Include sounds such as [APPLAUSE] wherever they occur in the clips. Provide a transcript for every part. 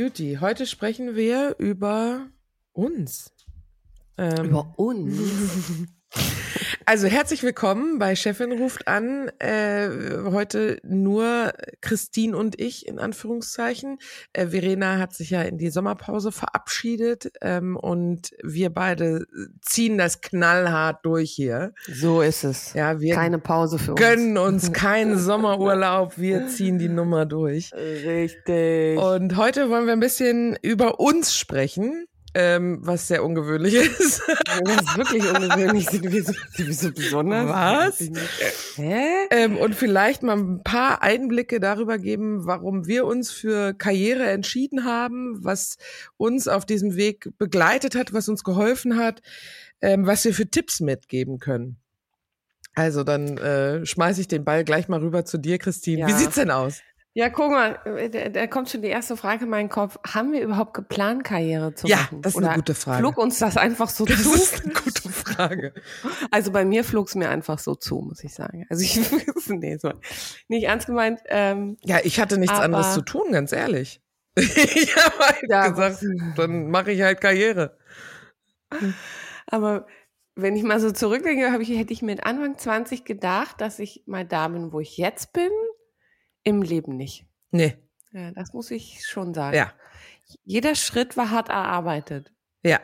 Juti, heute sprechen wir über uns. Ähm, über uns? [LAUGHS] Also herzlich willkommen bei Chefin ruft an. Äh, heute nur Christine und ich in Anführungszeichen. Äh, Verena hat sich ja in die Sommerpause verabschiedet ähm, und wir beide ziehen das knallhart durch hier. So ist es. Ja, wir keine Pause für uns. Gönnen uns [LAUGHS] keinen Sommerurlaub. Wir ziehen die Nummer durch. Richtig. Und heute wollen wir ein bisschen über uns sprechen ähm, was sehr ungewöhnlich ist. Das ist wirklich ungewöhnlich. Sind wir so, sind wir so besonders? Was? Hä? Ähm, und vielleicht mal ein paar Einblicke darüber geben, warum wir uns für Karriere entschieden haben, was uns auf diesem Weg begleitet hat, was uns geholfen hat, ähm, was wir für Tipps mitgeben können. Also dann äh, schmeiße ich den Ball gleich mal rüber zu dir, Christine. Ja. Wie sieht's denn aus? Ja, guck mal, da, da, kommt schon die erste Frage in meinen Kopf. Haben wir überhaupt geplant, Karriere zu machen? Ja, das ist Oder eine gute Frage. Flog uns das einfach so [LAUGHS] das zu? Das ist eine gute Frage. Also bei mir flog es mir einfach so zu, muss ich sagen. Also ich, [LAUGHS] nee, so, nicht ernst gemeint. Ähm, ja, ich hatte nichts aber, anderes zu tun, ganz ehrlich. [LAUGHS] ich habe halt ja, gesagt, dann mache ich halt Karriere. Aber wenn ich mal so zurückdenke, ich, hätte ich mit Anfang 20 gedacht, dass ich mal da bin, wo ich jetzt bin im Leben nicht. Nee. Ja, das muss ich schon sagen. Ja. Jeder Schritt war hart erarbeitet. Ja.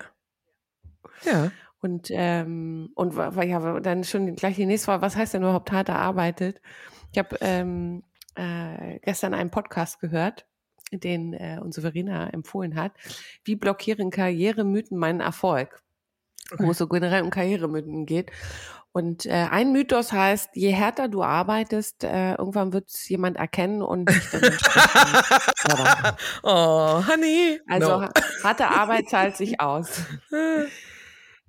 Ja. Und, ähm, und ja, dann schon gleich die nächste Frage, was heißt denn überhaupt hart erarbeitet? Ich habe ähm, äh, gestern einen Podcast gehört, den äh, unsere Verena empfohlen hat. Wie blockieren Karrieremythen meinen Erfolg? Okay. Wo es so generell um Karrieremythen geht. Und äh, ein Mythos heißt, je härter du arbeitest, äh, irgendwann wird es jemand erkennen und dich dann Oh, honey. Also no. harte Arbeit zahlt sich aus.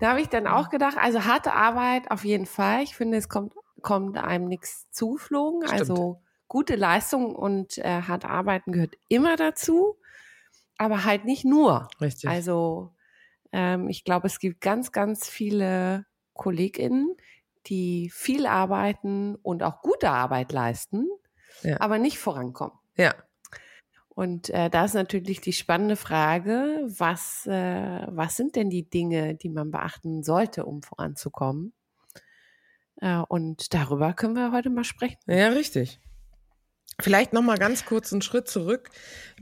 da habe ich dann auch gedacht, also harte Arbeit auf jeden Fall. Ich finde, es kommt, kommt einem nichts zuflogen. Stimmt. Also gute Leistung und äh, hart arbeiten gehört immer dazu, aber halt nicht nur. Richtig. Also ähm, ich glaube, es gibt ganz, ganz viele KollegInnen, die viel arbeiten und auch gute Arbeit leisten, ja. aber nicht vorankommen. Ja. Und äh, da ist natürlich die spannende Frage, was, äh, was sind denn die Dinge, die man beachten sollte, um voranzukommen? Äh, und darüber können wir heute mal sprechen. Ja, richtig. Vielleicht noch mal ganz kurz einen Schritt zurück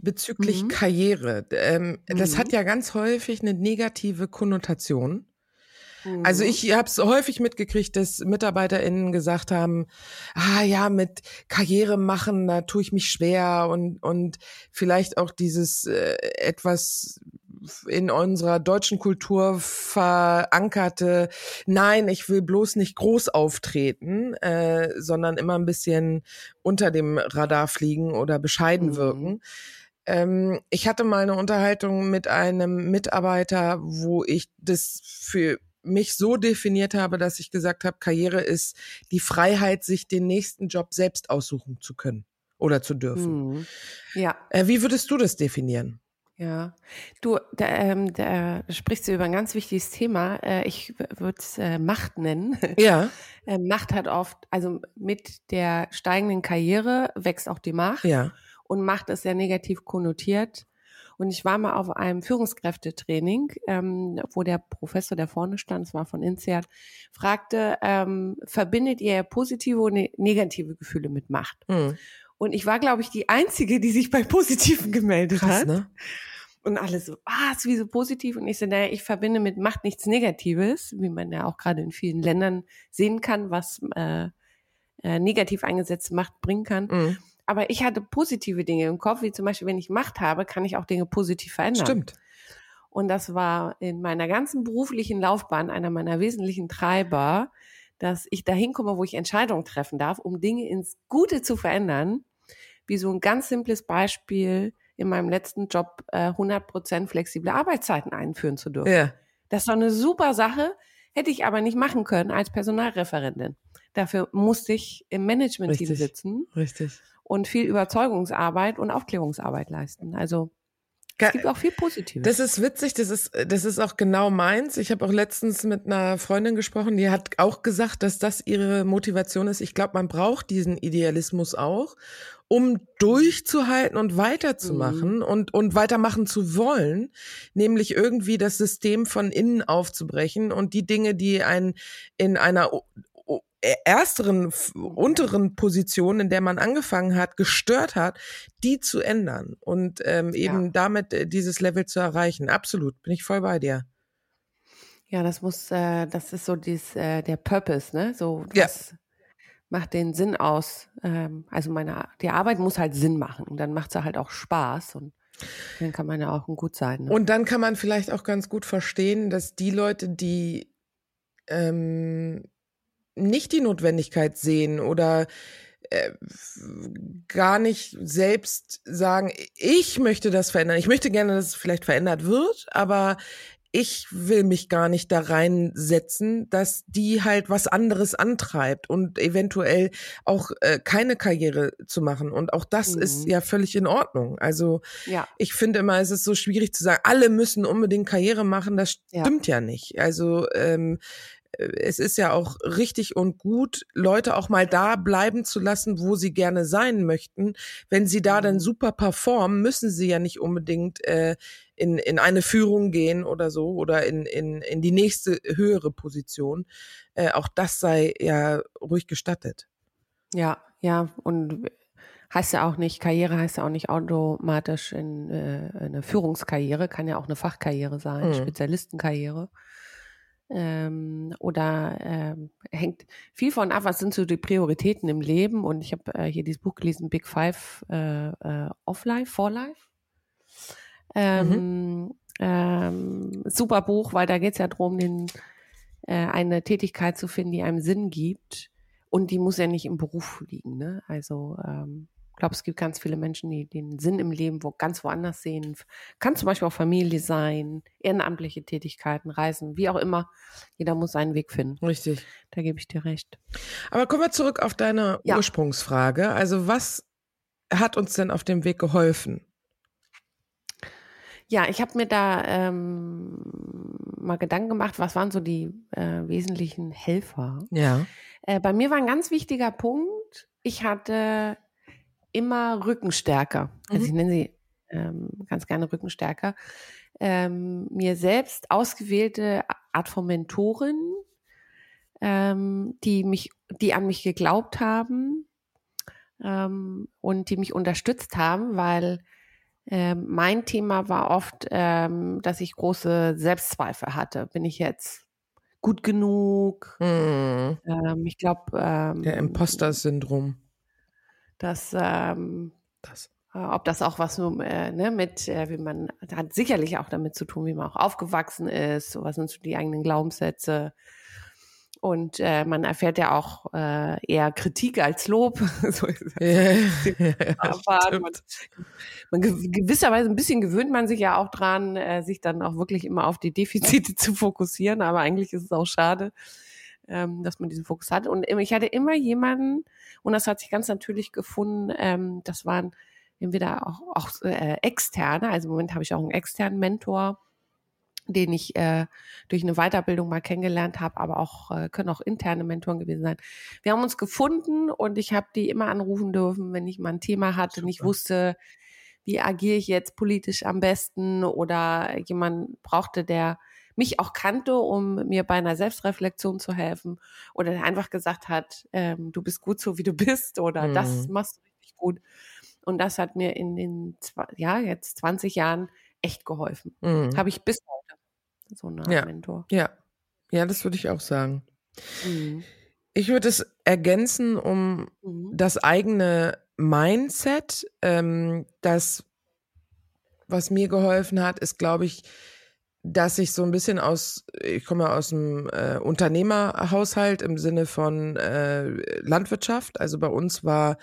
bezüglich mhm. Karriere. Ähm, mhm. Das hat ja ganz häufig eine negative Konnotation. Also mhm. ich habe es häufig mitgekriegt, dass MitarbeiterInnen gesagt haben, ah ja, mit Karriere machen, da tue ich mich schwer und, und vielleicht auch dieses äh, etwas in unserer deutschen Kultur verankerte, nein, ich will bloß nicht groß auftreten, äh, sondern immer ein bisschen unter dem Radar fliegen oder bescheiden mhm. wirken. Ähm, ich hatte mal eine Unterhaltung mit einem Mitarbeiter, wo ich das für mich so definiert habe, dass ich gesagt habe, Karriere ist die Freiheit, sich den nächsten Job selbst aussuchen zu können oder zu dürfen. Mhm. Ja. Äh, wie würdest du das definieren? Ja, du, da, ähm, da sprichst du über ein ganz wichtiges Thema. Äh, ich würde es äh, Macht nennen. [LAUGHS] Ja. äh, Macht hat oft, also mit der steigenden Karriere wächst auch die Macht. Ja. Und Macht ist sehr negativ konnotiert. Und ich war mal auf einem Führungskräftetraining, ähm, wo der Professor, der vorne stand, es war von INSEAD, fragte, ähm, verbindet ihr positive und ne-, negative Gefühle mit Macht? Mhm. Und ich war, glaube ich, die Einzige, die sich bei Positiven gemeldet Krass, hat. Ne? Und alles so, ah, ist wie so positiv. Und ich so, naja, ich verbinde mit macht nichts Negatives, wie man ja auch gerade in vielen Ländern sehen kann, was äh, äh, negativ eingesetzte Macht bringen kann. Mhm. Aber ich hatte positive Dinge im Kopf, wie zum Beispiel, wenn ich Macht habe, kann ich auch Dinge positiv verändern. Stimmt. Und das war in meiner ganzen beruflichen Laufbahn einer meiner wesentlichen Treiber, dass ich dahin komme, wo ich Entscheidungen treffen darf, um Dinge ins Gute zu verändern. Wie so ein ganz simples Beispiel in meinem letzten Job äh, 100% flexible Arbeitszeiten einführen zu dürfen. Ja. Das ist doch eine super Sache, hätte ich aber nicht machen können als Personalreferentin. Dafür musste ich im Management-Team sitzen. Richtig. Und viel Überzeugungsarbeit und Aufklärungsarbeit leisten. Also es gibt auch viel Positives. Das ist witzig, das ist, das ist auch genau meins. Ich habe auch letztens mit einer Freundin gesprochen, die hat auch gesagt, dass das ihre Motivation ist. Ich glaube, man braucht diesen Idealismus auch, um durchzuhalten und weiterzumachen mhm. und, und weitermachen zu wollen, nämlich irgendwie das System von innen aufzubrechen und die Dinge, die einen in einer ersteren, unteren Position, in der man angefangen hat, gestört hat, die zu ändern und ähm, eben ja. damit äh, dieses Level zu erreichen. Absolut, bin ich voll bei dir. Ja, das muss, äh, das ist so dies, äh, der Purpose, ne? So, das ja. macht den Sinn aus. Ähm, also meine, die Arbeit muss halt Sinn machen und dann macht sie halt auch Spaß und dann kann man ja auch gut sein. Ne? Und dann kann man vielleicht auch ganz gut verstehen, dass die Leute, die ähm, nicht die Notwendigkeit sehen oder äh, gar nicht selbst sagen, ich möchte das verändern. Ich möchte gerne, dass es vielleicht verändert wird, aber ich will mich gar nicht da reinsetzen, dass die halt was anderes antreibt und eventuell auch äh, keine Karriere zu machen. Und auch das mhm. ist ja völlig in Ordnung. Also ja. ich finde immer, es ist so schwierig zu sagen, alle müssen unbedingt Karriere machen. Das stimmt ja, ja nicht. Also ähm, es ist ja auch richtig und gut, Leute auch mal da bleiben zu lassen, wo sie gerne sein möchten. Wenn sie da dann mhm. super performen, müssen sie ja nicht unbedingt äh, in, in eine Führung gehen oder so oder in, in, in die nächste höhere Position. Äh, auch das sei ja ruhig gestattet. Ja, ja, und heißt ja auch nicht, Karriere heißt ja auch nicht automatisch in, äh, eine Führungskarriere, kann ja auch eine Fachkarriere sein, mhm. Spezialistenkarriere ähm, oder ähm, hängt viel von ab, was sind so die Prioritäten im Leben. Und ich habe äh, hier dieses Buch gelesen, Big Five äh, äh, of Life, for Life. Ähm, mhm. ähm, super Buch, weil da geht es ja darum, den, äh, eine Tätigkeit zu finden, die einem Sinn gibt. Und die muss ja nicht im Beruf liegen. Ne? Also ähm, ich glaube, es gibt ganz viele Menschen, die den Sinn im Leben wo ganz woanders sehen. Kann zum Beispiel auch Familie sein, ehrenamtliche Tätigkeiten, Reisen, wie auch immer. Jeder muss seinen Weg finden. Richtig. Da gebe ich dir recht. Aber kommen wir zurück auf deine ja. Ursprungsfrage. Also was hat uns denn auf dem Weg geholfen? Ja, ich habe mir da ähm, mal Gedanken gemacht, was waren so die äh, wesentlichen Helfer. Ja. Äh, bei mir war ein ganz wichtiger Punkt. Ich hatte immer Rückenstärker. Also mhm. ich nenne sie ähm, ganz gerne Rückenstärker. Ähm, mir selbst ausgewählte Art von Mentoren, ähm, die mich, die an mich geglaubt haben ähm, und die mich unterstützt haben, weil ähm, mein Thema war oft, ähm, dass ich große Selbstzweifel hatte. Bin ich jetzt gut genug? Mhm. ich glaube. Der Imposter-Syndrom dass ähm, das. Äh, ob das auch was nur äh, ne, mit, äh, wie man hat sicherlich auch damit zu tun, wie man auch aufgewachsen ist, so was sind so die eigenen Glaubenssätze. Und äh, man erfährt ja auch äh, eher Kritik als Lob. [LAUGHS] so ja, ja, [LAUGHS] man, man gewisserweise ein bisschen gewöhnt man sich ja auch dran, sich dann auch wirklich immer auf die Defizite [LAUGHS] zu fokussieren. Aber eigentlich ist es auch schade, ähm, dass man diesen Fokus hat. Und ich hatte immer jemanden, und das hat sich ganz natürlich gefunden, ähm, das waren entweder auch, auch äh, externe, also im Moment habe ich auch einen externen Mentor, den ich äh, durch eine Weiterbildung mal kennengelernt habe, aber auch äh, können auch interne Mentoren gewesen sein. Wir haben uns gefunden und ich habe die immer anrufen dürfen, wenn ich mal ein Thema hatte und ich wusste, wie agiere ich jetzt politisch am besten oder jemand brauchte, der mich auch kannte, um mir bei einer Selbstreflexion zu helfen oder der einfach gesagt hat, ähm, du bist gut so, wie du bist oder mhm. das machst du richtig gut. Und das hat mir in den, ja, jetzt 20 Jahren echt geholfen. Mhm. Habe ich bis heute so einen ja. Mentor. Ja, ja, das würde ich auch sagen. Mhm. Ich würde es ergänzen um mhm. das eigene Mindset. Ähm, das, was mir geholfen hat, ist, glaube ich, dass ich so ein bisschen aus, ich komme aus einem äh, Unternehmerhaushalt im Sinne von äh, Landwirtschaft. Also bei uns war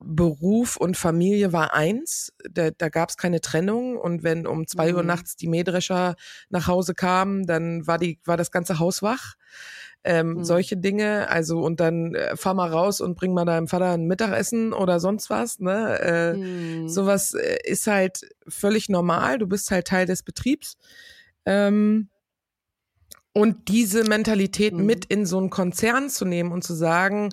Beruf und Familie war eins. Da, da gab es keine Trennung. Und wenn um zwei mhm. Uhr nachts die Mähdrescher nach Hause kamen, dann war die, war das ganze Haus wach. Ähm, mhm. Solche Dinge, also und dann äh, fahr mal raus und bring mal deinem Vater ein Mittagessen oder sonst was. Ne? Äh, mhm. Sowas äh, ist halt völlig normal. Du bist halt Teil des Betriebs. Ähm, und diese Mentalität mhm. mit in so einen Konzern zu nehmen und zu sagen,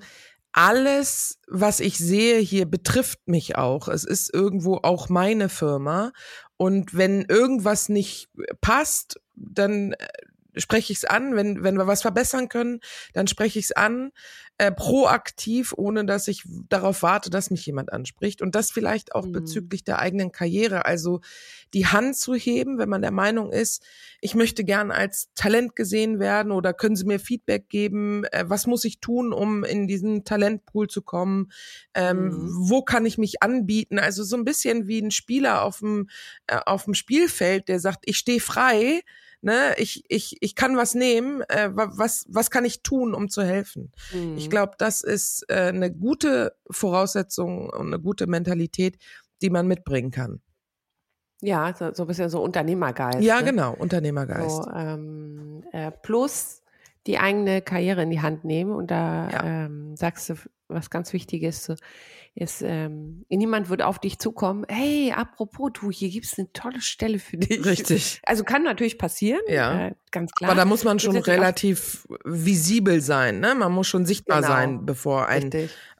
alles, was ich sehe hier, betrifft mich auch. Es ist irgendwo auch meine Firma. Und wenn irgendwas nicht passt, dann äh, spreche ich es an. Wenn, wenn wir was verbessern können, dann spreche ich es an, äh, proaktiv, ohne dass ich darauf warte, dass mich jemand anspricht. Und das vielleicht auch mhm. bezüglich der eigenen Karriere. Also die Hand zu heben, wenn man der Meinung ist, ich möchte gern als Talent gesehen werden oder können Sie mir Feedback geben? Äh, was muss ich tun, um in diesen Talentpool zu kommen? Ähm, mhm. Wo kann ich mich anbieten? Also so ein bisschen wie ein Spieler auf dem, äh, auf dem Spielfeld, der sagt, ich stehe frei ne, ich, ich, ich kann was nehmen, äh, was, was kann ich tun, um zu helfen? Mhm. Ich glaube, das ist äh, eine gute Voraussetzung und eine gute Mentalität, die man mitbringen kann. Ja, so, so ein bisschen so Unternehmergeist. Ja, ne? genau, Unternehmergeist. So, ähm, äh, plus die eigene Karriere in die Hand nehmen und da ja. ähm, sagst du was ganz Wichtiges. So, ist, ähm, niemand wird auf dich zukommen, hey, apropos, du, hier gibt's eine tolle Stelle für dich. Richtig. Also kann natürlich passieren, ja. Äh, ganz klar. Aber da muss man schon relativ visibel sein, ne? Man muss schon sichtbar genau. sein, bevor ein,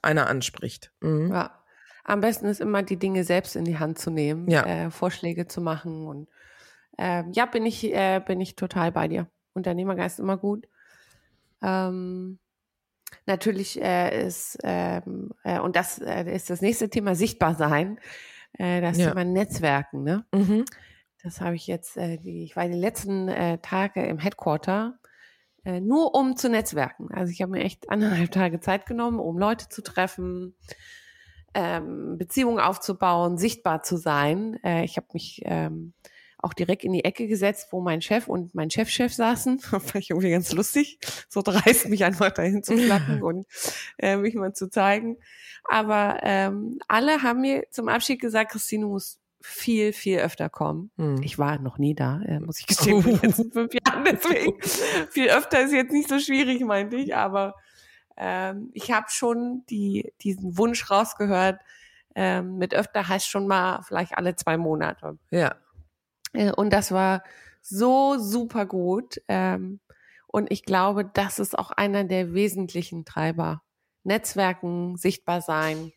einer anspricht. Mhm. Ja. Am besten ist immer, die Dinge selbst in die Hand zu nehmen, ja. äh, Vorschläge zu machen und äh, ja, bin ich, äh, bin ich total bei dir. Unternehmergeist immer gut. Ähm, Natürlich äh, ist, ähm, äh, und das äh, ist das nächste Thema, sichtbar sein. Äh, das ja. Thema Netzwerken, ne? Mhm. Das habe ich jetzt, äh, die, ich war die letzten äh, Tage im Headquarter, äh, nur um zu netzwerken. Also ich habe mir echt anderthalb Tage Zeit genommen, um Leute zu treffen, ähm, Beziehungen aufzubauen, sichtbar zu sein. Äh, ich habe mich ähm, auch direkt in die Ecke gesetzt, wo mein Chef und mein Chefchef saßen. [LAUGHS] Fand ich irgendwie ganz lustig, so dreist mich einfach dahin zu flacken [LAUGHS] und äh, mich mal zu zeigen. Aber ähm, alle haben mir zum Abschied gesagt, Christine muss viel, viel öfter kommen. Hm. Ich war noch nie da, äh, muss ich gestehen, in den [LAUGHS] letzten fünf Jahren. Deswegen viel öfter ist jetzt nicht so schwierig, meinte ich. Aber ähm, ich habe schon die, diesen Wunsch rausgehört, ähm, mit öfter heißt schon mal vielleicht alle zwei Monate. Ja. Äh, und das war so super gut. Ähm, und ich glaube, das ist auch einer der wesentlichen Treiber. Netzwerken, sichtbar sein.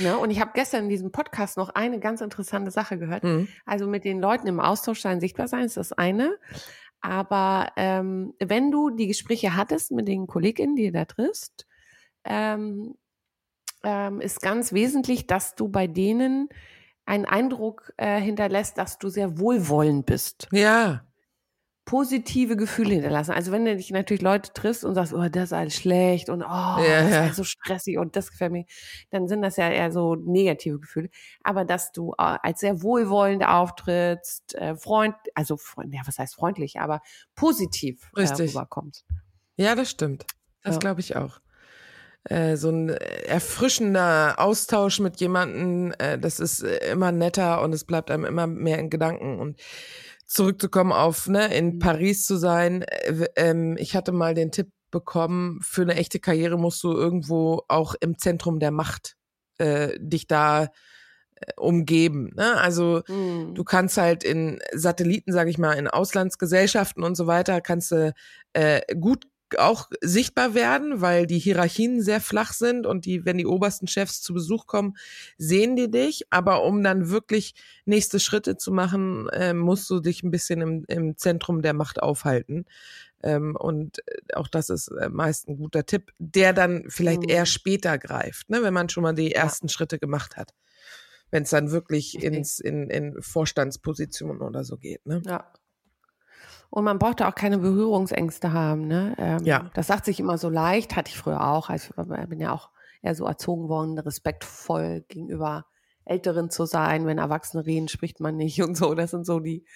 Ne? Und ich habe gestern in diesem Podcast noch eine ganz interessante Sache gehört. Mhm. Also mit den Leuten im Austausch sein, sichtbar sein, ist das eine. Aber ähm, wenn du die Gespräche hattest mit den KollegInnen, die du da triffst, ähm, ähm, ist ganz wesentlich, dass du bei denen einen Eindruck äh, hinterlässt, dass du sehr wohlwollend bist. Ja. Positive Gefühle hinterlassen. Also wenn du dich natürlich Leute triffst und sagst, oh, das ist alles schlecht und oh, ja, das ist alles so stressig und das gefällt mir, dann sind das ja eher so negative Gefühle. Aber dass du äh, als sehr wohlwollend auftrittst, äh, Freund, also ja, was heißt freundlich, aber positiv äh, rüberkommst. Ja, das stimmt. Das ja. glaube ich auch. Äh, so ein erfrischender Austausch mit jemandem, äh, das ist immer netter und es bleibt einem immer mehr in Gedanken. Und zurückzukommen auf, ne, in mhm. Paris zu sein, äh, ähm, ich hatte mal den Tipp bekommen, für eine echte Karriere musst du irgendwo auch im Zentrum der Macht äh, dich da umgeben. Ne? Also mhm. du kannst halt in Satelliten, sage ich mal, in Auslandsgesellschaften und so weiter, kannst du äh, gut auch sichtbar werden, weil die Hierarchien sehr flach sind und die, wenn die obersten Chefs zu Besuch kommen, sehen die dich. Aber um dann wirklich nächste Schritte zu machen, äh, musst du dich ein bisschen im, im Zentrum der Macht aufhalten. Ähm, und äh, auch das ist äh, meist ein guter Tipp, der dann vielleicht mhm. eher später greift, ne, wenn man schon mal die ersten ja. Schritte gemacht hat. wenn es dann wirklich okay. ins in, in Vorstandspositionen oder so geht. Ne? Ja. Und man braucht da auch keine Berührungsängste haben. Ne? Ähm, ja. Das sagt sich immer so leicht, hatte ich früher auch. Also ich bin ja auch eher so erzogen worden, respektvoll gegenüber Älteren zu sein. Wenn Erwachsene reden, spricht man nicht [LAUGHS] und so. Das sind so die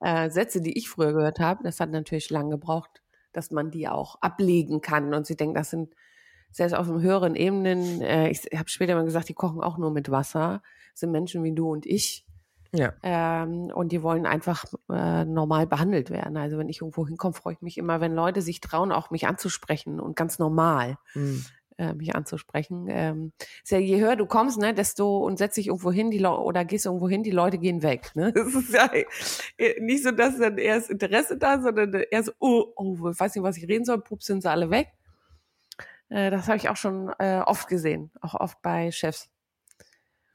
äh, Sätze, die ich früher gehört habe. Das hat natürlich lange gebraucht, dass man die auch ablegen kann. Und sie denken, das sind selbst auf den höheren Ebenen, äh, ich habe später mal gesagt, die kochen auch nur mit Wasser, das sind Menschen wie du und ich. Ja. Ähm, und die wollen einfach äh, normal behandelt werden. Also wenn ich irgendwo hinkomme, freue ich mich immer, wenn Leute sich trauen, auch mich anzusprechen und ganz normal. Mhm. Äh, mich anzusprechen. Ähm, ist ja, je höher du kommst, ne, desto und setzt dich irgendwo hin, die Le oder gehst irgendwo hin, die Leute gehen weg. Ne? [LAUGHS] Das ist ja äh, nicht so, dass dann erst Interesse da, sondern eher so, oh, oh, ich weiß nicht, was ich reden soll, pups sind sie alle weg. Äh, das habe ich auch schon äh, oft gesehen, auch oft bei Chefs.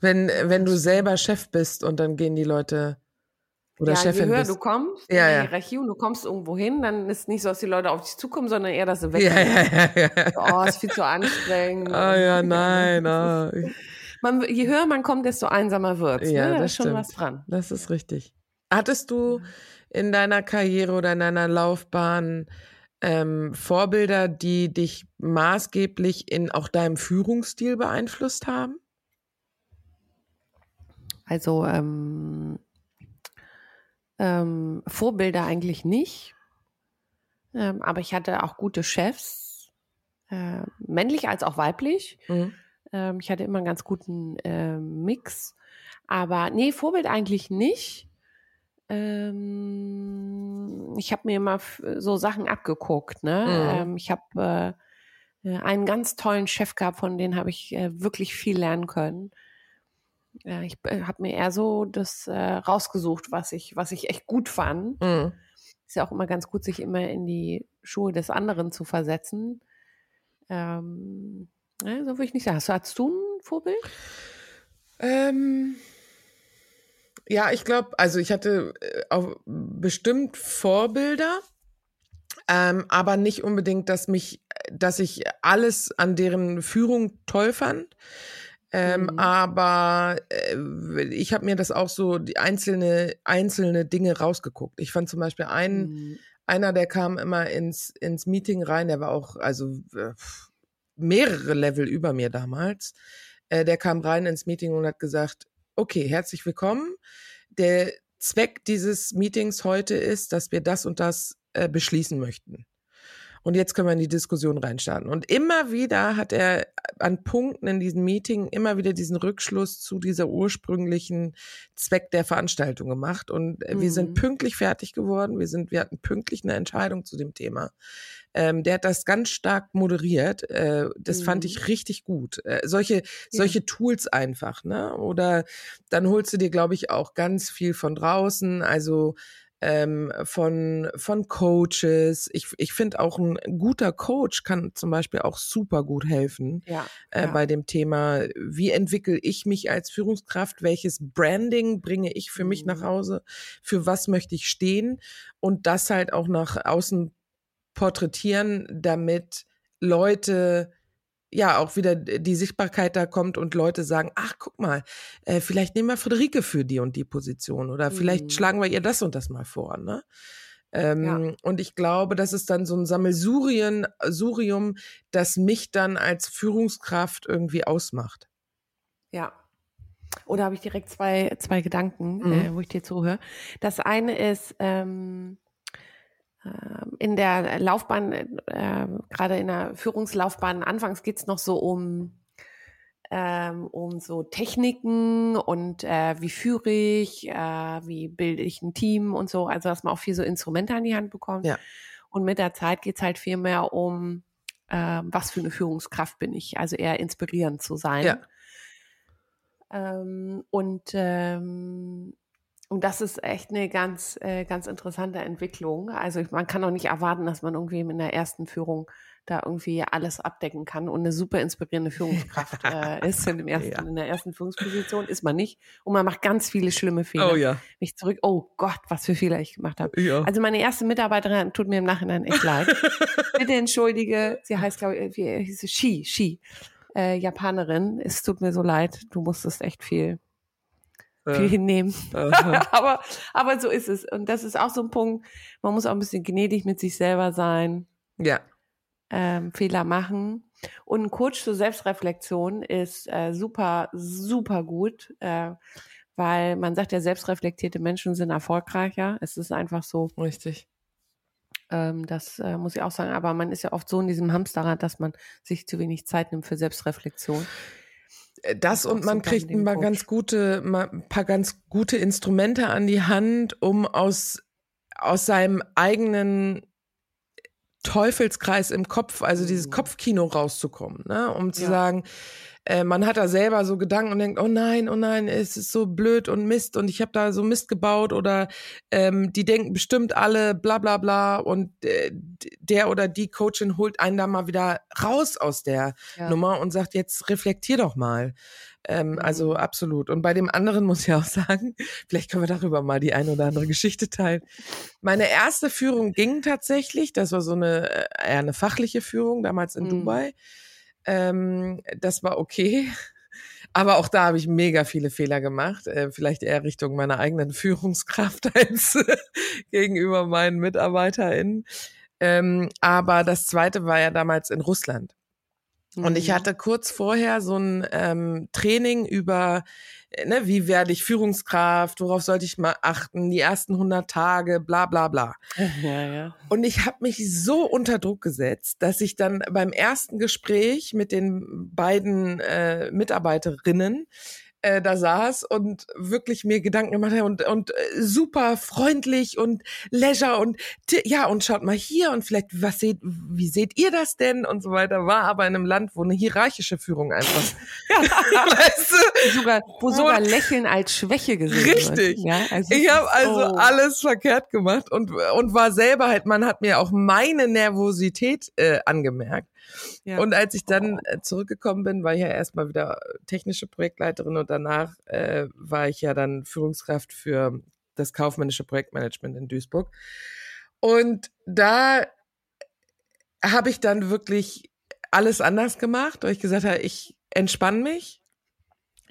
Wenn, wenn du selber Chef bist und dann gehen die Leute oder ja, Chefin je höher bist. du kommst ja, in ja. der Hierarchie und du kommst irgendwo hin, dann ist nicht so, dass die Leute auf dich zukommen, sondern eher, dass sie weg ja, ja, ja, ja. Oh, ist viel zu anstrengend. Ah ja, [LAUGHS] nein. Oh. [LAUGHS] Man, je höher man kommt, desto einsamer wird Ja, ne? da ist schon stimmt. was dran. Das ist richtig. Hattest du in deiner Karriere oder in deiner Laufbahn ähm, Vorbilder, die dich maßgeblich in auch deinem Führungsstil beeinflusst haben? Also ähm, ähm, Vorbilder eigentlich nicht, ähm, aber ich hatte auch gute Chefs, äh, männlich als auch weiblich. Mhm. Ähm, ich hatte immer einen ganz guten äh, Mix, aber nee, Vorbild eigentlich nicht. Ähm, ich habe mir immer so Sachen abgeguckt. Ne? Mhm. Ähm, ich habe äh, einen ganz tollen Chef gehabt, von dem habe ich äh, wirklich viel lernen können. Ja, ich äh, habe mir eher so das äh, rausgesucht, was ich, was ich echt gut fand. Mhm. Ist ja auch immer ganz gut, sich immer in die Schuhe des anderen zu versetzen. Ähm, ja, so würde ich nicht sagen. Hast, hast du ein Vorbild? Ähm, ja, ich glaube, also ich hatte äh, auch bestimmt Vorbilder, ähm, aber nicht unbedingt, dass mich, dass ich alles an deren Führung toll fand. Ähm, Mhm. Aber äh, ich habe mir das auch so die einzelne einzelne Dinge rausgeguckt. Ich fand zum Beispiel einen Mhm. einer, der kam immer ins ins Meeting rein, der war auch also äh, mehrere Level über mir damals. Äh, der kam rein ins Meeting und hat gesagt: Okay, herzlich willkommen. Der Zweck dieses Meetings heute ist, dass wir das und das äh, beschließen möchten. Und jetzt können wir in die Diskussion reinstarten. Und immer wieder hat er an Punkten in diesem Meeting immer wieder diesen Rückschluss zu dieser ursprünglichen Zweck der Veranstaltung gemacht. Und äh, wir sind Mhm. pünktlich fertig geworden. Wir sind, wir hatten pünktlich eine Entscheidung zu dem Thema. Ähm, der hat das ganz stark moderiert. Äh, das fand Mhm. ich richtig gut. Äh, solche, solche Tools einfach, ne? Oder dann holst du dir, glaube ich, auch ganz viel von draußen. Also ähm, von, von Coaches. Ich, ich finde auch ein guter Coach kann zum Beispiel auch super gut helfen Ja, äh, ja. bei dem Thema, wie entwickle ich mich als Führungskraft, welches Branding bringe ich für mich nach Mhm. Hause, für was möchte ich stehen und das halt auch nach außen porträtieren, damit Leute ja auch wieder die Sichtbarkeit da kommt und Leute sagen, ach guck mal, äh, vielleicht nehmen wir Friederike für die und die Position oder vielleicht Mhm. schlagen wir ihr das und das mal vor, ne? Ähm, Ja. Und ich glaube, das ist dann so ein Sammelsurium, Surium, das mich dann als Führungskraft irgendwie ausmacht. Ja. Oder habe ich direkt zwei, zwei Gedanken, Mhm. äh, wo ich dir zuhöre. Das eine ist, ähm, in der Laufbahn, äh, gerade in der Führungslaufbahn, anfangs geht's noch so um, ähm, um so Techniken und äh, wie führe ich, äh, wie bilde ich ein Team und so, also dass man auch viel so Instrumente an die Hand bekommt. Ja. Und mit der Zeit geht's halt viel mehr um, äh, was für eine Führungskraft bin ich, also eher inspirierend zu sein. Ja. Ähm, und, ähm, und das ist echt eine ganz, äh, ganz interessante Entwicklung. Also ich, man kann auch nicht erwarten, dass man irgendwie in der ersten Führung da irgendwie alles abdecken kann und eine super inspirierende Führungskraft [LAUGHS] äh, ist. In, ersten, Ja. in der ersten Führungsposition ist man nicht. Und man macht ganz viele schlimme Fehler. Oh ja. Mich zurück, oh Gott, was für Fehler ich gemacht habe. Ja. Also meine erste Mitarbeiterin tut mir im Nachhinein echt leid. [LAUGHS] Bitte entschuldige, sie heißt, glaube ich, wie hieß sie? Shi, Shi, äh, Japanerin. Es tut mir so leid, du musstest echt viel viel hinnehmen. [LAUGHS] aber, aber so ist es. Und das ist auch so ein Punkt, man muss auch ein bisschen gnädig mit sich selber sein. Ja. Ähm, Fehler machen. Und ein Coach zur Selbstreflexion ist äh, super, super gut, äh, weil man sagt ja, selbstreflektierte Menschen sind erfolgreicher. Es ist einfach so. Richtig. Ähm, das äh, muss ich auch sagen. Aber man ist ja oft so in diesem Hamsterrad, dass man sich zu wenig Zeit nimmt für Selbstreflexion. Äh, das und man kriegt ein paar ganz gute, ein paar ganz gute Instrumente an die Hand, um aus, aus seinem eigenen Teufelskreis im Kopf, also dieses mhm. Kopfkino rauszukommen, ne? um zu ja. sagen, äh, man hat da selber so Gedanken und denkt, oh nein, oh nein, es ist so blöd und Mist und ich habe da so Mist gebaut oder ähm, die denken bestimmt alle bla bla bla und äh, der oder die Coachin holt einen da mal wieder raus aus der ja. Nummer und sagt, jetzt reflektier doch mal. Ähm, also mhm. absolut. Und bei dem anderen muss ich auch [LAUGHS] sagen, vielleicht können wir darüber mal die eine oder andere Geschichte teilen. Meine erste Führung ging tatsächlich, das war so eine äh, eher eine fachliche Führung damals in mhm. Dubai. Ähm, das war okay. [LAUGHS] Aber auch da habe ich mega viele Fehler gemacht. Äh, vielleicht eher Richtung meiner eigenen Führungskraft [LAUGHS] als gegenüber meinen MitarbeiterInnen. Ähm, aber das zweite war ja damals in Russland. Und ich hatte kurz vorher so ein ähm, Training über, äh, ne, wie werde ich Führungskraft, worauf sollte ich mal achten, die ersten 100 Tage, bla bla bla. Ja, ja. Und ich habe mich so unter Druck gesetzt, dass ich dann beim ersten Gespräch mit den beiden äh, Mitarbeiterinnen äh, da saß und wirklich mir Gedanken gemacht hat und, und äh, super freundlich und leisure und ja, und schaut mal hier und vielleicht, was seht, wie seht ihr das denn und so weiter, war aber in einem Land, wo eine hierarchische Führung einfach, [LAUGHS] [LAUGHS] weißt du? sogar, wo sogar Lächeln als Schwäche gesehen Richtig. Wird. Ja, also ich habe also oh. alles verkehrt gemacht und, und war selber halt, man hat mir auch meine Nervosität äh, angemerkt. Ja. Und als ich dann äh, zurückgekommen bin, war ich ja erstmal wieder technische Projektleiterin und danach äh, war ich ja dann Führungskraft für das kaufmännische Projektmanagement in Duisburg. Und da habe ich dann wirklich alles anders gemacht, weil ich gesagt habe, ich entspanne mich.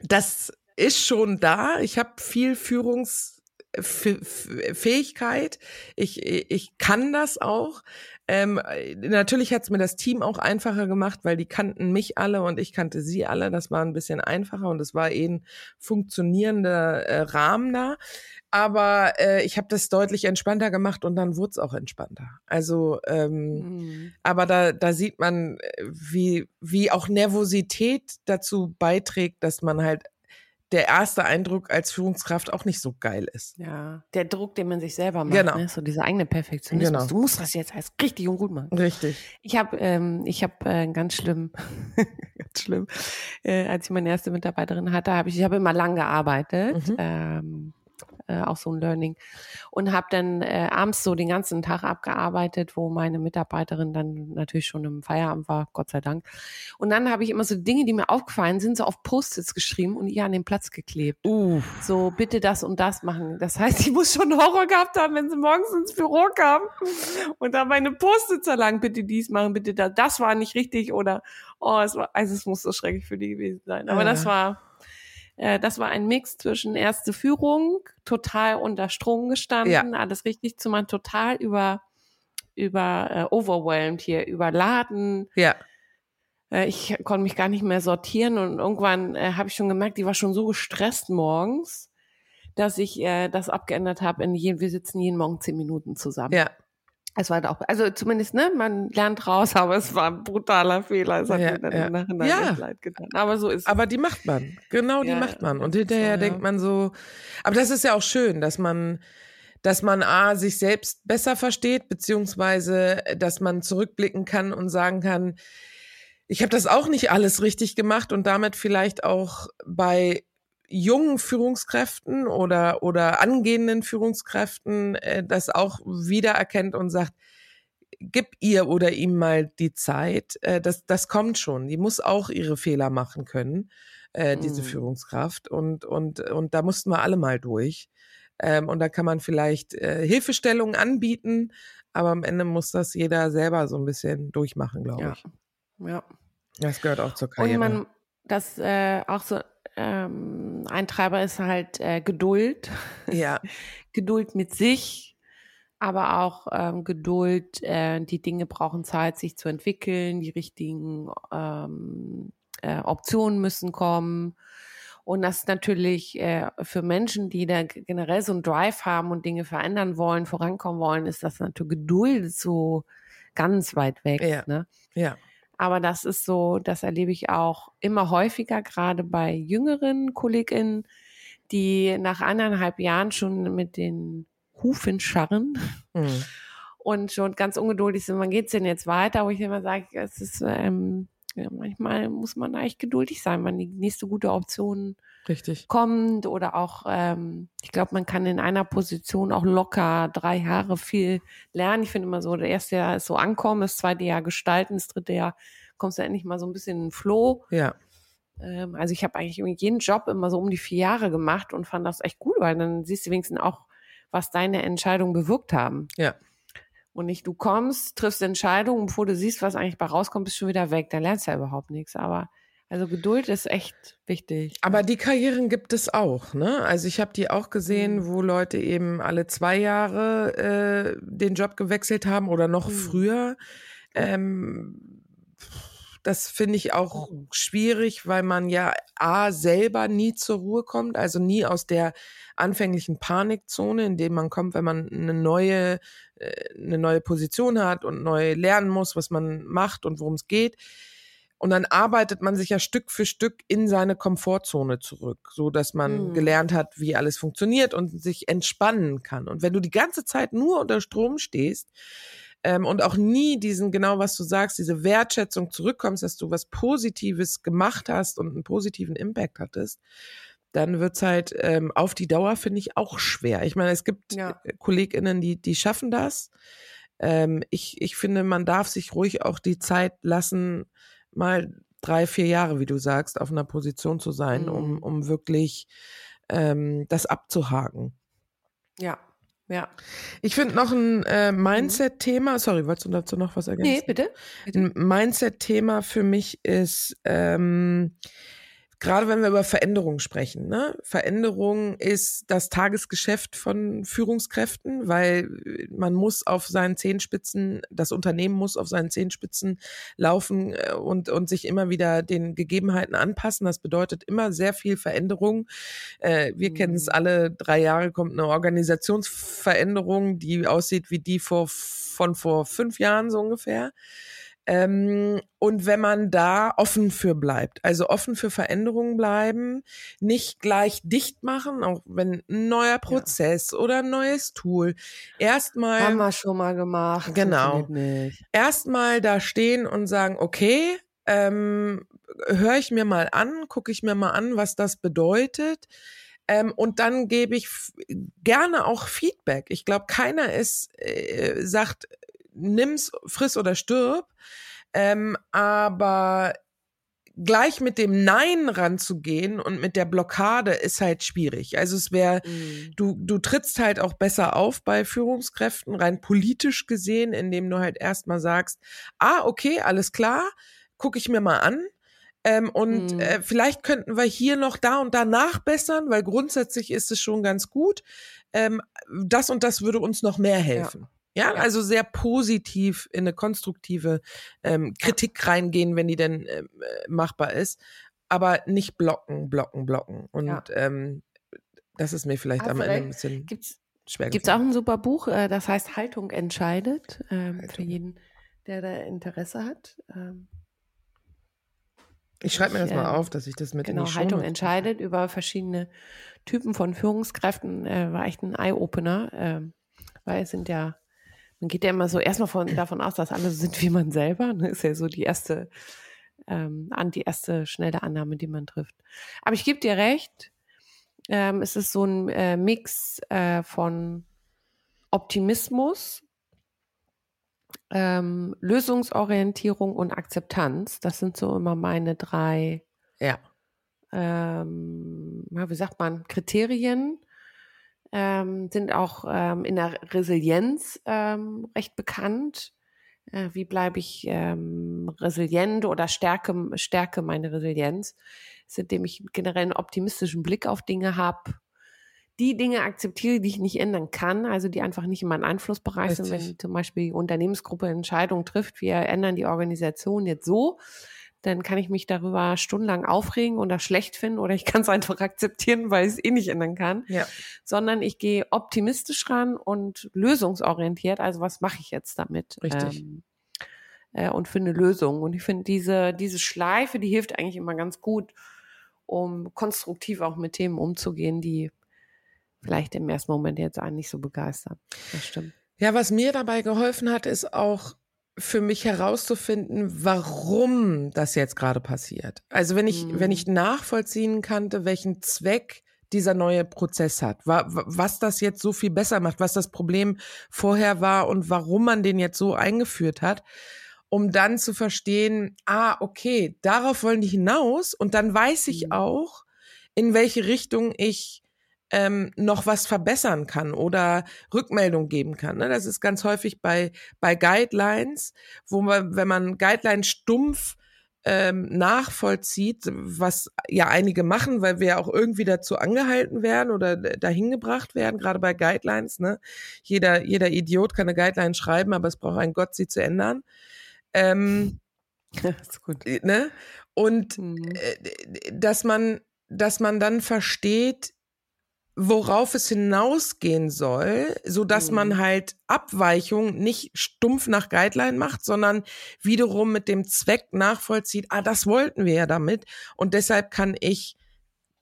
Das ist schon da. Ich habe viel Führungsfähigkeit. Ich, ich kann das auch. Ähm, natürlich hat's mir das Team auch einfacher gemacht, weil die kannten mich alle und ich kannte sie alle. Das war ein bisschen einfacher und es war eh ein funktionierender äh, Rahmen da. Aber äh, ich habe das deutlich entspannter gemacht und dann wurde es auch entspannter. Also, ähm, mhm. aber da, da sieht man, äh, wie, wie auch Nervosität dazu beiträgt, dass man halt der erste Eindruck als Führungskraft auch nicht so geil ist. Ja, der Druck, den man sich selber macht, genau. ne? so dieser eigene Perfektionismus. Genau. Du musst das jetzt alles richtig und gut machen. Richtig. Ich habe, ähm, ich habe äh, ganz schlimm, [LAUGHS] ganz schlimm, äh, als ich meine erste Mitarbeiterin hatte, habe ich, ich habe immer lang gearbeitet. Mhm. Ähm, äh, auch so ein Learning. Und habe dann äh, abends so den ganzen Tag abgearbeitet, wo meine Mitarbeiterin dann natürlich schon im Feierabend war, Gott sei Dank. Und dann habe ich immer so Dinge, die mir aufgefallen sind, so auf Post-its geschrieben und ihr an den Platz geklebt. Uh. So, bitte das und das machen. Das heißt, ich muss schon Horror gehabt haben, wenn sie morgens ins Büro kam und da meine Post-its erlangen, bitte dies machen, bitte das. Das war nicht richtig oder, oh, es war, also es muss so schrecklich für die gewesen sein. Aber ja. das war, äh, das war ein Mix zwischen erste Führung, total unter Strom gestanden, ja. alles richtig zu machen, total über über äh, overwhelmed hier, überladen. Ja. Äh, ich konnte mich gar nicht mehr sortieren und irgendwann äh, habe ich schon gemerkt, die war schon so gestresst morgens, dass ich äh, das abgeändert habe. In je, wir sitzen jeden Morgen zehn Minuten zusammen. Ja. Es war halt auch, also zumindest, ne, man lernt raus, [LAUGHS] aber es war ein brutaler Fehler. Es hat ja, mir dann ja. im Nachhinein ja. leid getan. Aber so ist Aber die macht man. Genau, die ja, macht man. Und hinterher so, denkt man so, aber das ist ja auch schön, dass man, dass man A, sich selbst besser versteht, beziehungsweise, dass man zurückblicken kann und sagen kann, ich habe das auch nicht alles richtig gemacht und damit vielleicht auch bei jungen Führungskräften oder, oder angehenden Führungskräften äh, das auch wiedererkennt und sagt, gib ihr oder ihm mal die Zeit. Äh, das, das kommt schon. Die muss auch ihre Fehler machen können, äh, diese mm. Führungskraft. Und, und, und da mussten wir alle mal durch. Ähm, und da kann man vielleicht äh, Hilfestellungen anbieten, aber am Ende muss das jeder selber so ein bisschen durchmachen, glaube ja. ich. Ja. Das gehört auch zur Karriere. Und man, dass äh, auch so ähm, ein Treiber ist halt äh, Geduld. Ja. [LAUGHS] Geduld mit sich, aber auch ähm, Geduld. Äh, die Dinge brauchen Zeit, sich zu entwickeln. Die richtigen ähm, äh, Optionen müssen kommen. Und das ist natürlich äh, für Menschen, die da generell so einen Drive haben und Dinge verändern wollen, vorankommen wollen, ist das natürlich Geduld so ganz weit weg. Ja. Ne? Ja. Aber das ist so, das erlebe ich auch immer häufiger, gerade bei jüngeren KollegInnen, die nach eineinhalb Jahren schon mit den Hufen scharren Mhm. und schon ganz ungeduldig sind, wann geht's denn jetzt weiter? Wo ich immer sage, es ist, ähm, ja, manchmal muss man echt geduldig sein, wann die nächste gute Option Richtig. kommt oder auch, ähm, ich glaube, man kann in einer Position auch locker drei Jahre viel lernen. Ich finde immer so, der erste Jahr ist so ankommen, das zweite Jahr gestalten, das dritte Jahr kommst du endlich mal so ein bisschen in den Flow. Ja. Ähm, also ich habe eigentlich jeden Job immer so um die vier Jahre gemacht und fand das echt gut, weil dann siehst du wenigstens auch, was deine Entscheidungen bewirkt haben. Ja. Und nicht du kommst, triffst Entscheidungen, bevor du siehst, was eigentlich bei rauskommt, bist du schon wieder weg. Da lernst du ja überhaupt nichts. Aber also Geduld ist echt wichtig. Aber die Karrieren gibt es auch, ne? Also ich habe die auch gesehen, Mhm. wo Leute eben alle zwei Jahre äh, den Job gewechselt haben oder noch Mhm. früher. Ähm, das finde ich auch schwierig, weil man ja A selber nie zur Ruhe kommt, also nie aus der anfänglichen Panikzone, in dem man kommt, wenn man eine neue, äh, eine neue Position hat und neu lernen muss, was man macht und worum es geht. Und dann arbeitet man sich ja Stück für Stück in seine Komfortzone zurück, so dass man Mhm. gelernt hat, wie alles funktioniert und sich entspannen kann. Und wenn du die ganze Zeit nur unter Strom stehst ähm, und auch nie diesen, genau was du sagst, diese Wertschätzung zurückkommst, dass du was Positives gemacht hast und einen positiven Impact hattest, dann wird's halt ähm, auf die Dauer, finde ich, auch schwer. Ich meine, es gibt Ja. äh, KollegInnen, die, die schaffen das. Ähm, ich, ich finde, man darf sich ruhig auch die Zeit lassen, mal drei, vier Jahre, wie du sagst, auf einer Position zu sein, Mhm. um, um wirklich ähm, das abzuhaken. Ja, ja. Ich finde noch ein äh, Mindset-Thema, sorry, wolltest du dazu noch was ergänzen? Nee, bitte. bitte. Ein Mindset-Thema für mich ist, ähm, gerade wenn wir über Veränderung sprechen, ne? Veränderung ist das Tagesgeschäft von Führungskräften, weil man muss auf seinen Zehenspitzen, das Unternehmen muss auf seinen Zehenspitzen laufen äh, und, und sich immer wieder den Gegebenheiten anpassen. Das bedeutet immer sehr viel Veränderung. Äh, wir Mhm. kennen es alle, drei Jahre kommt eine Organisationsveränderung, die aussieht wie die vor, von vor fünf Jahren so ungefähr. Ähm, und wenn man da offen für bleibt, also offen für Veränderungen bleiben, nicht gleich dicht machen, auch wenn ein neuer Prozess oder ein neues Tool, erstmal Haben wir schon mal gemacht. Genau. erstmal da stehen und sagen, okay, ähm, höre ich mir mal an, gucke ich mir mal an, was das bedeutet. Ähm, und dann gebe ich gerne auch Feedback. Ich glaube, keiner ist, äh, sagt, nimm's, friss oder stirb. Ähm, aber gleich mit dem Nein ranzugehen und mit der Blockade ist halt schwierig. Also es wäre, Mhm. du, du trittst halt auch besser auf bei Führungskräften, rein politisch gesehen, indem du halt erstmal sagst, ah, okay, alles klar, gucke ich mir mal an. Ähm, und Mhm. äh, vielleicht könnten wir hier noch da und da nachbessern, weil grundsätzlich ist es schon ganz gut. Ähm, das und das würde uns noch mehr helfen. Ja, Ja. also sehr positiv in eine konstruktive ähm, Kritik reingehen, wenn die denn ähm, äh, machbar ist, aber nicht blocken, blocken, blocken. Und Ja. ähm, das ist mir vielleicht Hast am Ende ein bisschen Gibt's, schwer gibt's auch gefallen. ein super Buch, äh, das heißt Haltung entscheidet, ähm, für Haltung. jeden, der da Interesse hat. Ähm, Ich schreibe mir das mal ähm, auf, dass ich das mit in genau, die Haltung entscheidet über verschiedene Typen von Führungskräften, äh, war echt ein Eye-Opener, ähm, weil es sind ja, man geht ja immer so erstmal von, davon aus, dass alle so sind wie man selber. Ne? Ist ja so die erste, ähm, an die erste schnelle Annahme, die man trifft. Aber ich gebe dir recht, ähm, es ist so ein äh, Mix äh, von Optimismus, ähm, Lösungsorientierung und Akzeptanz. Das sind so immer meine drei, Ja, ähm, wie sagt man, Kriterien. Ähm, sind auch ähm, in der Resilienz ähm, recht bekannt. Äh, wie bleibe ich ähm, resilient oder stärke, stärke meine Resilienz, indem ich generell einen optimistischen Blick auf Dinge habe, die Dinge akzeptiere, die ich nicht ändern kann, also die einfach nicht in meinem Einflussbereich Richtig. sind. Wenn zum Beispiel die Unternehmensgruppe Entscheidungen trifft, wir ändern die Organisation jetzt so, dann kann ich mich darüber stundenlang aufregen oder schlecht finden oder ich kann es einfach akzeptieren, weil ich es eh nicht ändern kann. Ja. Sondern ich gehe optimistisch ran und lösungsorientiert. Also was mache ich jetzt damit? Richtig. Ähm, äh, und finde Lösungen. Und ich finde diese, diese Schleife, die hilft eigentlich immer ganz gut, um konstruktiv auch mit Themen umzugehen, die vielleicht im ersten Moment jetzt einen nicht so begeistern. Das stimmt. Ja, was mir dabei geholfen hat, ist auch für mich herauszufinden, warum das jetzt gerade passiert. Also wenn ich, mhm. wenn ich nachvollziehen kannte, welchen Zweck dieser neue Prozess hat, was das jetzt so viel besser macht, was das Problem vorher war und warum man den jetzt so eingeführt hat, um dann zu verstehen, ah, okay, darauf wollen die hinaus und dann weiß ich mhm. auch, in welche Richtung ich ähm, noch was verbessern kann oder Rückmeldung geben kann. Ne? Das ist ganz häufig bei, bei Guidelines, wo man, wenn man Guidelines stumpf ähm, nachvollzieht, was ja einige machen, weil wir auch irgendwie dazu angehalten werden oder dahin gebracht werden, gerade bei Guidelines. Ne? Jeder, jeder Idiot kann eine Guideline schreiben, aber es braucht einen Gott, sie zu ändern. Ähm, [LAUGHS] ja, ist gut. Ne? Und mhm. äh, dass man, dass man dann versteht, worauf es hinausgehen soll, so dass mhm. man halt Abweichung nicht stumpf nach Guideline macht, sondern wiederum mit dem Zweck nachvollzieht, ah, das wollten wir ja damit und deshalb kann ich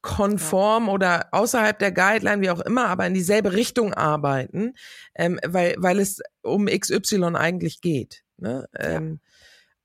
konform ja. oder außerhalb der Guideline, wie auch immer, aber in dieselbe Richtung arbeiten, ähm, weil, weil es um XY eigentlich geht. Ne? Ähm,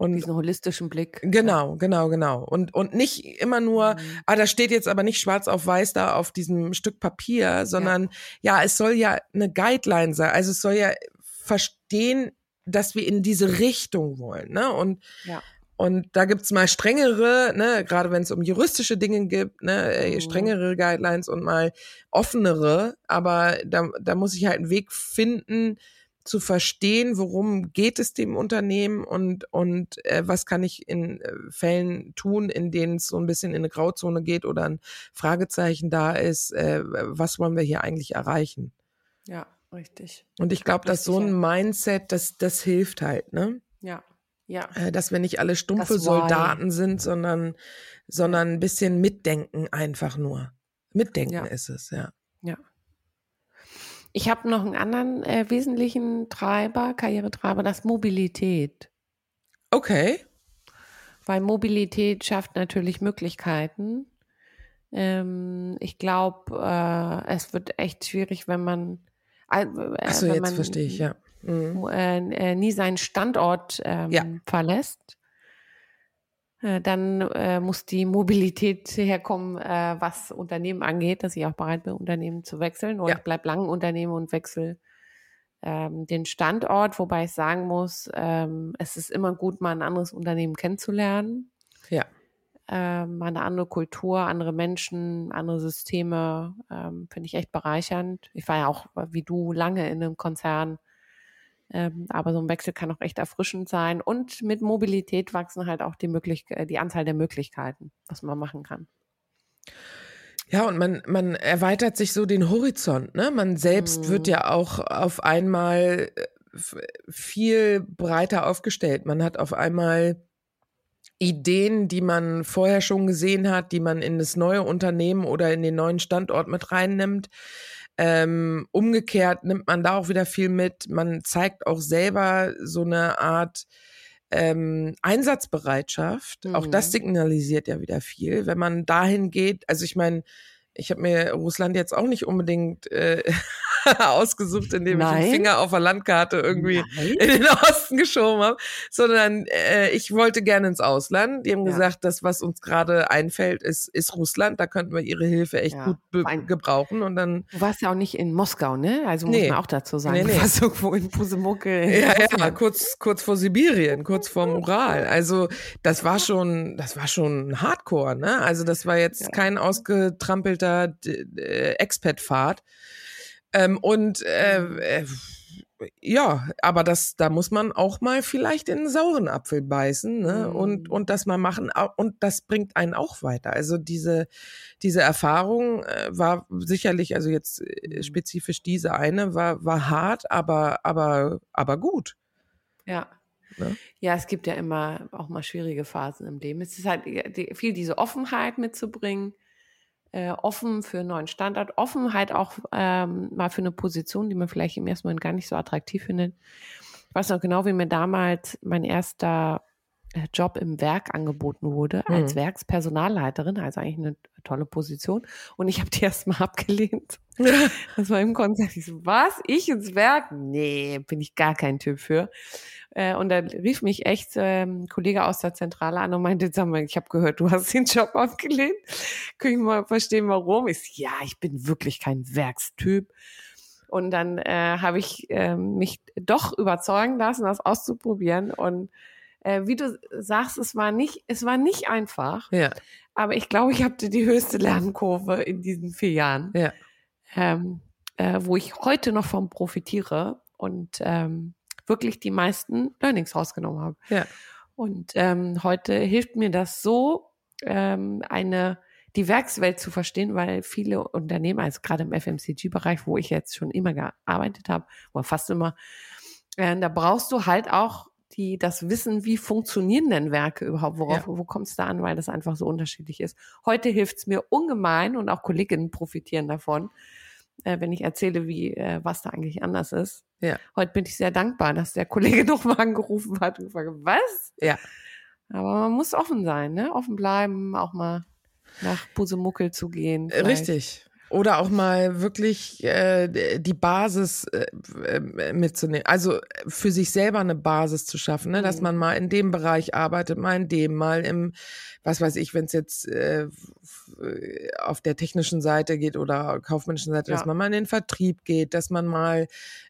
und diesen holistischen Blick. Genau, genau, genau. Und, und nicht immer nur, mhm. ah, da steht jetzt aber nicht schwarz auf weiß da auf diesem Stück Papier, sondern ja. ja, es soll ja eine Guideline sein. Also es soll ja verstehen, dass wir in diese Richtung wollen. Ne? Und ja. Und da gibt's mal strengere, ne, gerade wenn es um juristische Dinge gibt, ne, äh, mhm. strengere Guidelines und mal offenere. Aber da, da muss ich halt einen Weg finden, zu verstehen, worum geht es dem Unternehmen und, und äh, was kann ich in äh, Fällen tun, in denen es so ein bisschen in eine Grauzone geht oder ein Fragezeichen da ist, äh, was wollen wir hier eigentlich erreichen? Ja, richtig. Und ich glaube, dass so ein Mindset, das, das hilft halt, ne? Ja. Ja. Äh, dass wir nicht alle stumpfe Soldaten sind, sondern, sondern ein bisschen mitdenken einfach nur. Mitdenken ja. ist es, ja. Ja. Ich habe noch einen anderen äh, wesentlichen Treiber, Karrieretreiber, das Mobilität. Okay. Weil Mobilität schafft natürlich Möglichkeiten. Ähm, ich glaube, äh, es wird echt schwierig, wenn man. Äh, Achso, jetzt man, verstehe ich, ja. Mhm. Äh, nie seinen Standort ähm, ja. verlässt. Äh, dann äh, muss die Mobilität herkommen, äh, was Unternehmen angeht, dass ich auch bereit bin, Unternehmen zu wechseln. Oder ja. ich bleibe lang Unternehmen und wechsle ähm, den Standort, wobei ich sagen muss, ähm, es ist immer gut, mal ein anderes Unternehmen kennenzulernen. Ja. Ähm, mal eine andere Kultur, andere Menschen, andere Systeme, ähm, finde ich echt bereichernd. Ich war ja auch, wie du, lange in einem Konzern ähm, aber so ein Wechsel kann auch echt erfrischend sein. Und mit Mobilität wachsen halt auch die, Möglich äh, die Anzahl der Möglichkeiten, was man machen kann. Ja, und man, man erweitert sich so den Horizont, ne? Man selbst mhm. wird ja auch auf einmal äh, viel breiter aufgestellt. Man hat auf einmal Ideen, die man vorher schon gesehen hat, die man in das neue Unternehmen oder in den neuen Standort mit reinnimmt. Ähm, umgekehrt nimmt man da auch wieder viel mit. Man zeigt auch selber so eine Art ähm, Einsatzbereitschaft. Mhm. Auch das mhm. signalisiert ja wieder viel, wenn man dahin geht. Also ich meine, ich habe mir Russland jetzt auch nicht unbedingt äh, [LAUGHS] [LAUGHS] ausgesucht, indem Nein. ich den Finger auf der Landkarte irgendwie Nein. in den Osten geschoben habe, sondern äh, ich wollte gerne ins Ausland. Die haben ja. gesagt, das, was uns gerade einfällt, ist, ist Russland. Da könnten wir ihre Hilfe echt ja. gut gebrauchen. Und dann. Du warst ja auch nicht in Moskau, ne? Also muss nee. man auch dazu sagen. Nee, nee. Du warst irgendwo in Pusemucke. Ja, ja, kurz, kurz vor Sibirien, kurz vor Ural. Also das war schon, das war schon Hardcore, ne? Also das war jetzt ja. kein ausgetrampelter äh, Expat-Fahrt. Ähm, und äh, äh, ja, aber das, da muss man auch mal vielleicht in einen sauren Apfel beißen, ne? Mm. Und, und das mal machen. Und das bringt einen auch weiter. Also diese, diese Erfahrung äh, war sicherlich, also jetzt äh, mhm. spezifisch diese eine, war, war hart, aber, aber, aber gut. Ja. Ne? Ja, es gibt ja immer auch mal schwierige Phasen im Leben. Es ist halt viel diese Offenheit mitzubringen äh, offen für einen neuen Standort, offen halt auch ähm, mal für eine Position, die man vielleicht im ersten Moment gar nicht so attraktiv findet. Ich weiß noch genau, wie mir damals mein erster äh, Job im Werk angeboten wurde, mhm. als Werkspersonalleiterin, also eigentlich eine tolle Position. Und ich habe die [LAUGHS] erstmal abgelehnt. Das war im Konzert. Ich so, was? Ich ins Werk? Nee, bin ich gar kein Typ für. Äh, und da rief mich echt ähm, ein Kollege aus der Zentrale an und meinte, sag mal, ich habe gehört, du hast den Job [LAUGHS] abgelehnt. Können ich mal verstehen, warum? Ich so, ja, ich bin wirklich kein Werkstyp. Und dann äh, habe ich äh, mich doch überzeugen lassen, das auszuprobieren. Und äh, wie du sagst, es war nicht, es war nicht einfach. Ja. Aber ich glaube, ich hatte die höchste Lernkurve in diesen vier Jahren. Ja. Ähm, äh, wo ich heute noch vom profitiere. Und ähm, wirklich die meisten Learnings rausgenommen habe. Ja. Und ähm, heute hilft mir das so, ähm, eine die Werkswelt zu verstehen, weil viele Unternehmen, also gerade im FMCG-Bereich, wo ich jetzt schon immer gearbeitet habe, oder fast immer, äh, da brauchst du halt auch die das Wissen, wie funktionieren denn Werke überhaupt, worauf, ja. wo kommt es da an, weil das einfach so unterschiedlich ist. Heute hilft es mir ungemein und auch Kolleginnen profitieren davon, äh, wenn ich erzähle, wie äh, was da eigentlich anders ist. Ja. Heute bin ich sehr dankbar, dass der Kollege [LAUGHS] nochmal angerufen hat und gefragt, was? Ja. Aber man muss offen sein, ne? Offen bleiben, auch mal nach Busemuckel zu gehen. Vielleicht. Richtig. Oder auch mal wirklich äh, die Basis äh, äh, mitzunehmen. Also für sich selber eine Basis zu schaffen, ne? dass mhm. man mal in dem Bereich arbeitet, mal in dem, mal im, was weiß ich, wenn es jetzt äh, auf der technischen Seite geht oder kaufmännischen Seite, ja. dass man mal in den Vertrieb geht, dass man mal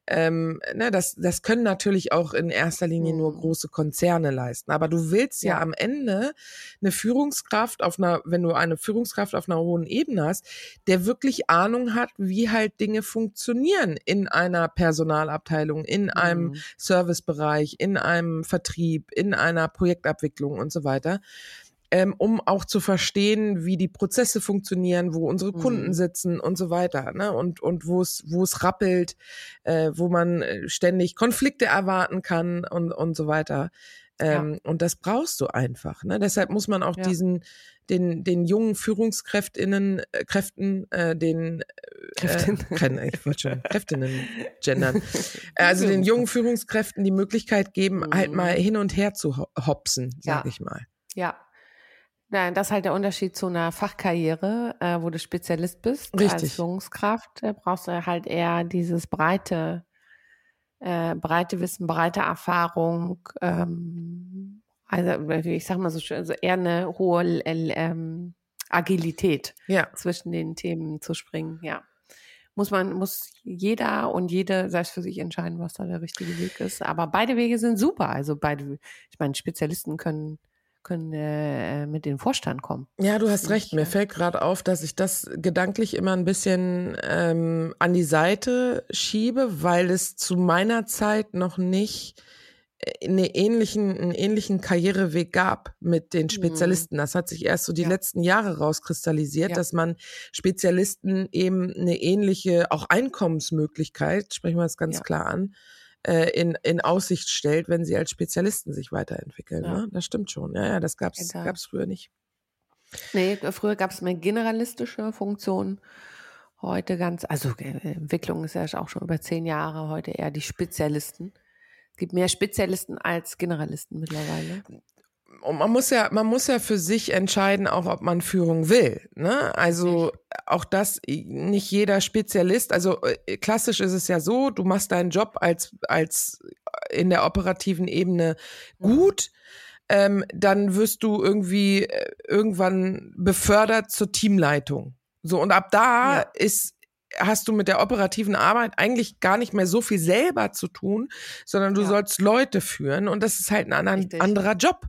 ähm, ne, das, das können natürlich auch in erster Linie nur mhm. große Konzerne leisten. Aber du willst ja. ja am Ende eine Führungskraft auf einer, wenn du eine Führungskraft auf einer hohen Ebene hast, der wirklich Ahnung hat, wie halt Dinge funktionieren in einer Personalabteilung, in einem mhm. Servicebereich, in einem Vertrieb, in einer Projektabwicklung und so weiter ähm, um auch zu verstehen, wie die Prozesse funktionieren, wo unsere Kunden mhm. sitzen und so weiter, ne? Und und wo es wo es rappelt, äh, wo man äh, ständig Konflikte erwarten kann und und so weiter. Ähm, ja. Und das brauchst du einfach. Ne? Deshalb muss man auch ja. diesen den den jungen Führungskräftinnen äh, Kräften äh, den äh, ich wollte schon [LAUGHS] Kräftinnen gendern also den jungen Führungskräften die Möglichkeit geben mhm. halt mal hin und her zu hopsen sag ja. ich mal ja Nein, das ist halt der Unterschied zu einer Fachkarriere, äh, wo du Spezialist bist. Richtig. Als Führungskraft äh, brauchst du halt eher dieses breite, äh, breite Wissen, breite Erfahrung. Ähm, also ich sag mal so schön, also eher eine hohe ähm, Agilität ja. zwischen den Themen zu springen. Ja, muss man muss jeder und jede selbst für sich entscheiden, was da der richtige Weg ist. Aber beide Wege sind super. Also beide, ich meine, Spezialisten können können äh, mit den Vorstand kommen. Ja, du hast recht. Mir fällt gerade auf, dass ich das gedanklich immer ein bisschen ähm, an die Seite schiebe, weil es zu meiner Zeit noch nicht äh, eine ähnlichen, einen ähnlichen Karriereweg gab mit den mhm. Spezialisten. Das hat sich erst so die ja. letzten Jahre rauskristallisiert, ja. dass man Spezialisten eben eine ähnliche, auch Einkommensmöglichkeit, sprechen wir das ganz ja. klar an, äh, in, in Aussicht stellt, wenn sie als Spezialisten sich weiterentwickeln. Ja. Ne? Das stimmt schon. Ja, ja, das gab es genau. früher nicht. Nee, früher gab es mehr generalistische Funktionen. Heute ganz, also äh, Entwicklung ist ja auch schon über zehn Jahre, heute eher die Spezialisten. Es gibt mehr Spezialisten als Generalisten mittlerweile und man muss ja, man muss ja für sich entscheiden, auch ob man Führung will. Ne? Also auch das nicht jeder Spezialist. Also äh, klassisch ist es ja so, du machst deinen Job als als in der operativen Ebene gut. Ähm, dann wirst du irgendwie äh, irgendwann befördert zur Teamleitung. So und ab da ja. ist hast du mit der operativen Arbeit eigentlich gar nicht mehr so viel selber zu tun, sondern du ja. sollst Leute führen und das ist halt ein anderer, anderer Job.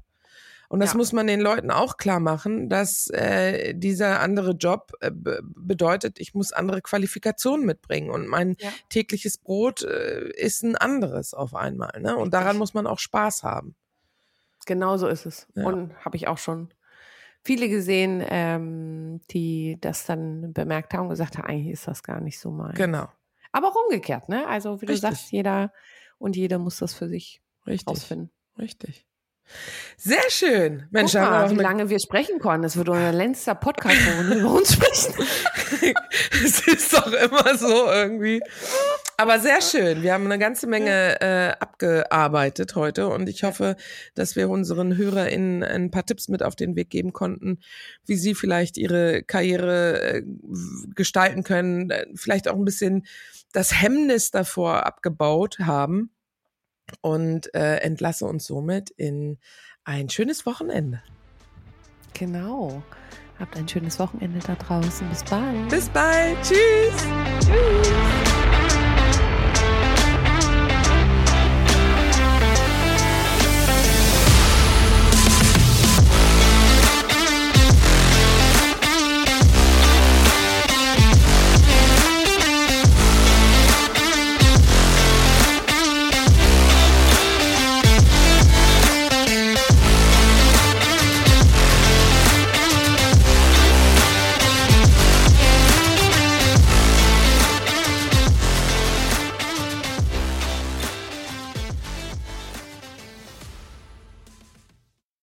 Und das Ja. muss man den Leuten auch klar machen, dass äh, dieser andere Job äh, be- bedeutet, ich muss andere Qualifikationen mitbringen und mein Ja. tägliches Brot äh, ist ein anderes auf einmal. Ne? Und daran muss man auch Spaß haben. Genau so ist es. Ja. Und habe ich auch schon viele gesehen, ähm, die das dann bemerkt haben und gesagt haben, eigentlich ist das gar nicht so mein. Genau, Aber auch umgekehrt, ne? Also wie du Richtig. sagst, jeder und jeder muss das für sich richtig, rausfinden. richtig. Sehr schön. Mensch, Guck mal, wie eine lange wir sprechen konnten. Das wird unser längster Podcast, wo wir über uns sprechen. [LAUGHS] es ist doch immer so irgendwie. Aber sehr schön. Wir haben eine ganze Menge äh, abgearbeitet heute und ich hoffe, dass wir unseren HörerInnen ein paar Tipps mit auf den Weg geben konnten, wie sie vielleicht ihre Karriere äh, gestalten können, vielleicht auch ein bisschen das Hemmnis davor abgebaut haben und äh, entlasse uns somit in ein schönes Wochenende. Genau. Habt ein schönes Wochenende da draußen. Bis bald. Bis bald. Tschüss. Tschüss.